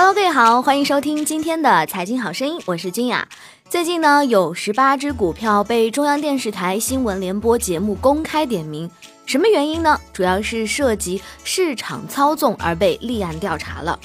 Hello，各位好，欢迎收听今天的财经好声音，我是金雅。最近呢，有十八只股票被中央电视台新闻联播节目公开点名，什么原因呢？主要是涉及市场操纵而被立案调查了。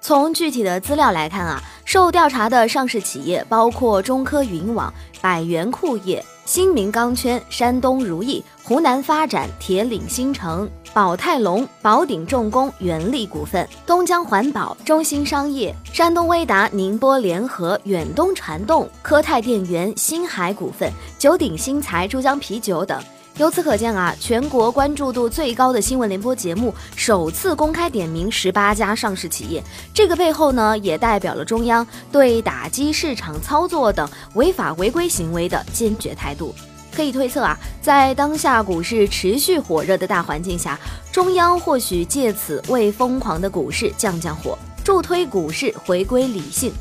从具体的资料来看啊，受调查的上市企业包括中科云网、百元库业。新民钢圈、山东如意、湖南发展、铁岭新城、宝泰隆、宝鼎重工、元力股份、东江环保、中兴商业、山东威达、宁波联合、远东传动、科泰电源、新海股份、九鼎新材、珠江啤酒等。由此可见啊，全国关注度最高的新闻联播节目首次公开点名十八家上市企业，这个背后呢，也代表了中央对打击市场操作等违法违规行为的坚决态度。可以推测啊，在当下股市持续火热的大环境下，中央或许借此为疯狂的股市降降火，助推股市回归理性。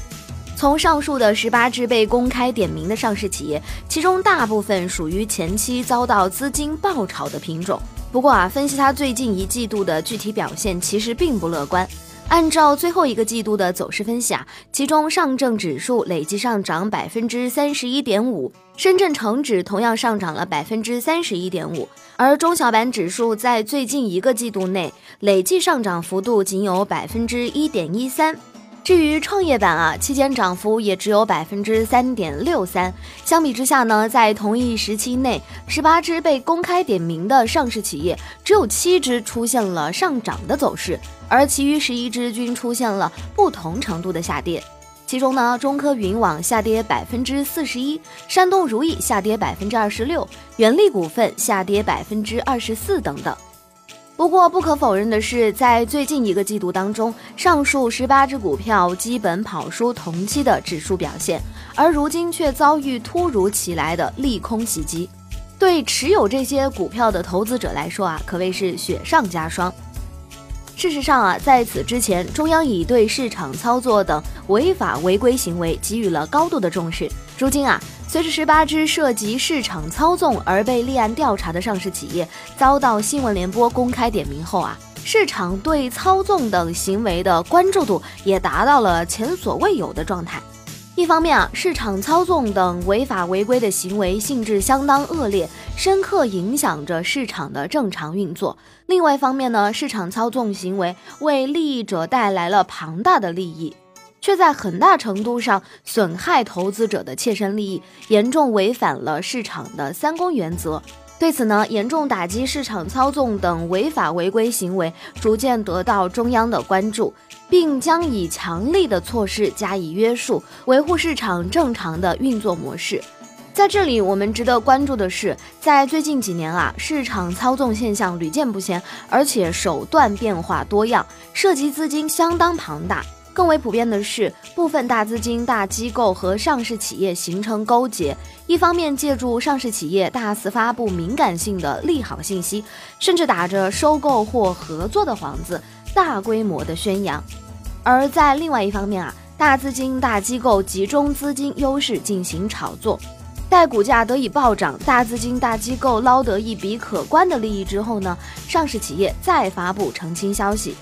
从上述的十八只被公开点名的上市企业，其中大部分属于前期遭到资金爆炒的品种。不过啊，分析它最近一季度的具体表现，其实并不乐观。按照最后一个季度的走势分析啊，其中上证指数累计上涨百分之三十一点五，深圳成指同样上涨了百分之三十一点五，而中小板指数在最近一个季度内累计上涨幅度仅有百分之一点一三。至于创业板啊，期间涨幅也只有百分之三点六三。相比之下呢，在同一时期内，十八只被公开点名的上市企业，只有七只出现了上涨的走势，而其余十一只均出现了不同程度的下跌。其中呢，中科云网下跌百分之四十一，山东如意下跌百分之二十六，元力股份下跌百分之二十四等等。不过，不可否认的是，在最近一个季度当中，上述十八只股票基本跑输同期的指数表现，而如今却遭遇突如其来的利空袭击，对持有这些股票的投资者来说啊，可谓是雪上加霜。事实上啊，在此之前，中央已对市场操作等违法违规行为给予了高度的重视。如今啊。随着十八只涉及市场操纵而被立案调查的上市企业遭到新闻联播公开点名后啊，市场对操纵等行为的关注度也达到了前所未有的状态。一方面啊，市场操纵等违法违规的行为性质相当恶劣，深刻影响着市场的正常运作；另外一方面呢，市场操纵行为为利益者带来了庞大的利益。却在很大程度上损害投资者的切身利益，严重违反了市场的三公原则。对此呢，严重打击市场操纵等违法违规行为逐渐得到中央的关注，并将以强力的措施加以约束，维护市场正常的运作模式。在这里，我们值得关注的是，在最近几年啊，市场操纵现象屡见不鲜，而且手段变化多样，涉及资金相当庞大。更为普遍的是，部分大资金、大机构和上市企业形成勾结，一方面借助上市企业大肆发布敏感性的利好信息，甚至打着收购或合作的幌子，大规模的宣扬；而在另外一方面啊，大资金、大机构集中资金优势进行炒作，待股价得以暴涨，大资金、大机构捞得一笔可观的利益之后呢，上市企业再发布澄清消息。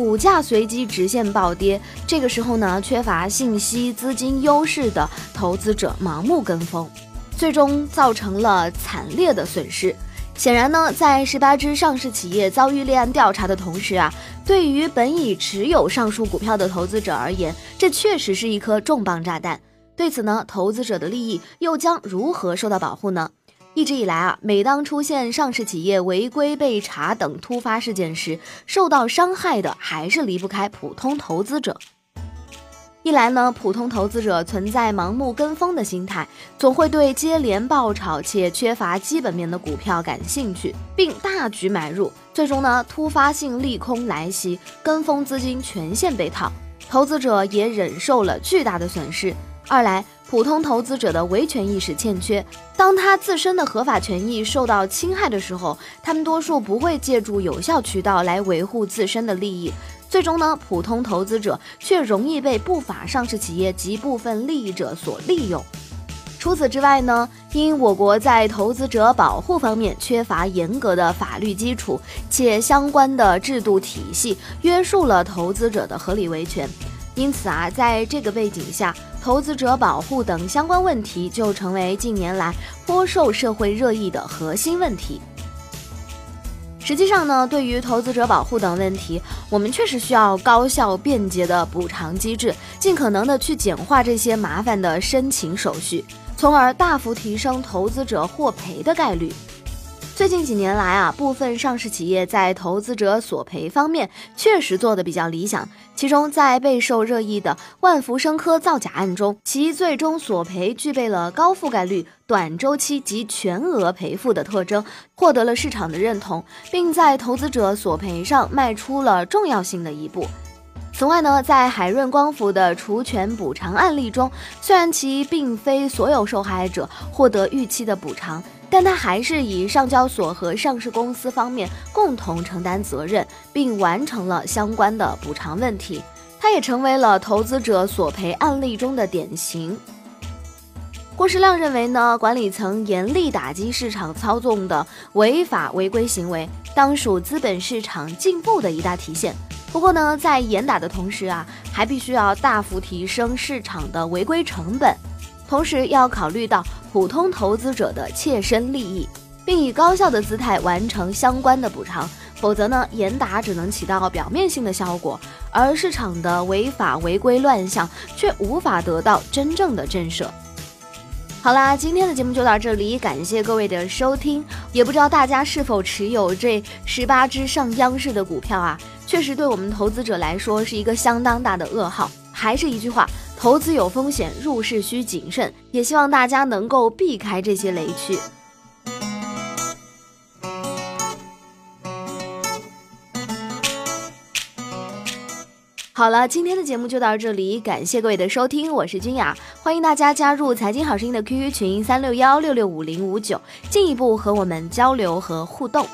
股价随即直线暴跌，这个时候呢，缺乏信息、资金优势的投资者盲目跟风，最终造成了惨烈的损失。显然呢，在十八只上市企业遭遇立案调查的同时啊，对于本已持有上述股票的投资者而言，这确实是一颗重磅炸弹。对此呢，投资者的利益又将如何受到保护呢？一直以来啊，每当出现上市企业违规被查等突发事件时，受到伤害的还是离不开普通投资者。一来呢，普通投资者存在盲目跟风的心态，总会对接连爆炒且缺乏基本面的股票感兴趣，并大举买入，最终呢，突发性利空来袭，跟风资金全线被套，投资者也忍受了巨大的损失。二来，普通投资者的维权意识欠缺，当他自身的合法权益受到侵害的时候，他们多数不会借助有效渠道来维护自身的利益。最终呢，普通投资者却容易被不法上市企业及部分利益者所利用。除此之外呢，因我国在投资者保护方面缺乏严格的法律基础，且相关的制度体系约束了投资者的合理维权，因此啊，在这个背景下，投资者保护等相关问题就成为近年来颇受社会热议的核心问题。实际上呢，对于投资者保护等问题，我们确实需要高效便捷的补偿机制，尽可能的去简化这些麻烦的申请手续，从而大幅提升投资者获赔的概率。最近几年来啊，部分上市企业在投资者索赔方面确实做得比较理想。其中，在备受热议的万福生科造假案中，其最终索赔具备了高覆盖率、短周期及全额赔付的特征，获得了市场的认同，并在投资者索赔上迈出了重要性的一步。此外呢，在海润光伏的除权补偿案例中，虽然其并非所有受害者获得预期的补偿。但他还是以上交所和上市公司方面共同承担责任，并完成了相关的补偿问题。他也成为了投资者索赔案例中的典型。郭世亮认为呢，管理层严厉打击市场操纵的违法违规行为，当属资本市场进步的一大体现。不过呢，在严打的同时啊，还必须要大幅提升市场的违规成本。同时要考虑到普通投资者的切身利益，并以高效的姿态完成相关的补偿，否则呢，严打只能起到表面性的效果，而市场的违法违规乱象却无法得到真正的震慑。好啦，今天的节目就到这里，感谢各位的收听。也不知道大家是否持有这十八只上央视的股票啊？确实对我们投资者来说是一个相当大的噩耗。还是一句话。投资有风险，入市需谨慎。也希望大家能够避开这些雷区。好了，今天的节目就到这里，感谢各位的收听，我是君雅，欢迎大家加入财经好声音的 QQ 群三六幺六六五零五九，进一步和我们交流和互动。